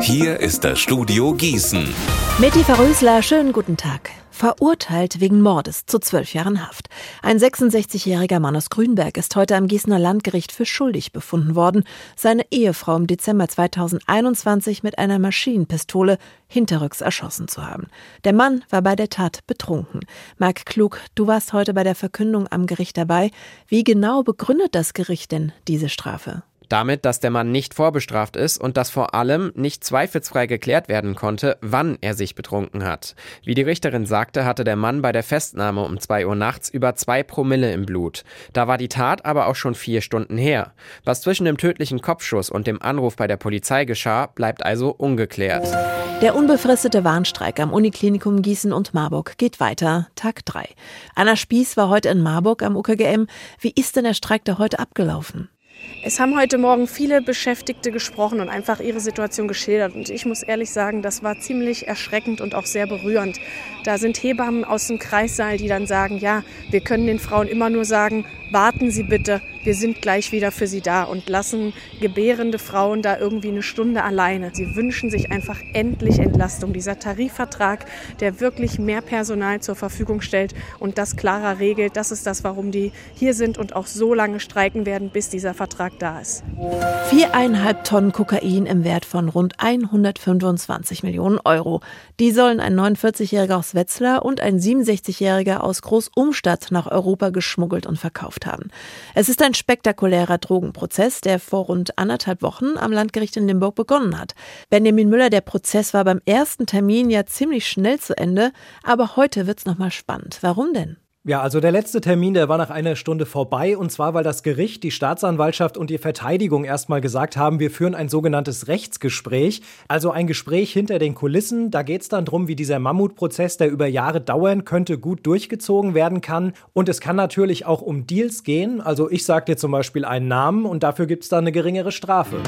Hier ist das Studio Gießen. Mitty Verrösler, schönen guten Tag verurteilt wegen Mordes zu zwölf Jahren Haft. Ein 66-jähriger Mann aus Grünberg ist heute am Gießener Landgericht für schuldig befunden worden, seine Ehefrau im Dezember 2021 mit einer Maschinenpistole hinterrücks erschossen zu haben. Der Mann war bei der Tat betrunken. Marc Klug, du warst heute bei der Verkündung am Gericht dabei. Wie genau begründet das Gericht denn diese Strafe? Damit, dass der Mann nicht vorbestraft ist und dass vor allem nicht zweifelsfrei geklärt werden konnte, wann er sich betrunken hat. Wie die Richterin sagte, hatte der Mann bei der Festnahme um zwei Uhr nachts über zwei Promille im Blut. Da war die Tat aber auch schon vier Stunden her. Was zwischen dem tödlichen Kopfschuss und dem Anruf bei der Polizei geschah, bleibt also ungeklärt. Der unbefristete Warnstreik am Uniklinikum Gießen und Marburg geht weiter, Tag 3. Anna Spieß war heute in Marburg am UKGM. Wie ist denn der Streik da heute abgelaufen? Es haben heute Morgen viele Beschäftigte gesprochen und einfach ihre Situation geschildert. Und ich muss ehrlich sagen, das war ziemlich erschreckend und auch sehr berührend. Da sind Hebammen aus dem Kreissaal, die dann sagen, ja, wir können den Frauen immer nur sagen, warten Sie bitte, wir sind gleich wieder für Sie da und lassen gebärende Frauen da irgendwie eine Stunde alleine. Sie wünschen sich einfach endlich Entlastung. Dieser Tarifvertrag, der wirklich mehr Personal zur Verfügung stellt und das klarer regelt, das ist das, warum die hier sind und auch so lange streiken werden, bis dieser Vertrag da ist. Viereinhalb Tonnen Kokain im Wert von rund 125 Millionen Euro. Die sollen ein 49-Jähriger aus Wetzlar und ein 67-Jähriger aus Großumstadt nach Europa geschmuggelt und verkauft haben. Es ist ein spektakulärer Drogenprozess, der vor rund anderthalb Wochen am Landgericht in Limburg begonnen hat. Benjamin Müller, der Prozess war beim ersten Termin ja ziemlich schnell zu Ende, aber heute wird's nochmal spannend. Warum denn? Ja, also der letzte Termin, der war nach einer Stunde vorbei und zwar, weil das Gericht, die Staatsanwaltschaft und die Verteidigung erstmal gesagt haben, wir führen ein sogenanntes Rechtsgespräch, also ein Gespräch hinter den Kulissen. Da geht es dann darum, wie dieser Mammutprozess, der über Jahre dauern könnte, gut durchgezogen werden kann. Und es kann natürlich auch um Deals gehen. Also ich sage dir zum Beispiel einen Namen und dafür gibt es dann eine geringere Strafe.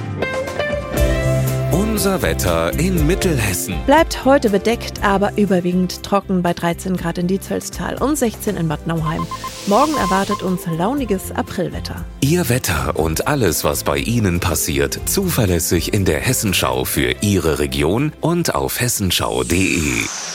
Unser Wetter in Mittelhessen. Bleibt heute bedeckt, aber überwiegend trocken bei 13 Grad in Dietzelstal und 16 in Bad Nauheim. Morgen erwartet uns launiges Aprilwetter. Ihr Wetter und alles, was bei Ihnen passiert, zuverlässig in der Hessenschau für Ihre Region und auf hessenschau.de.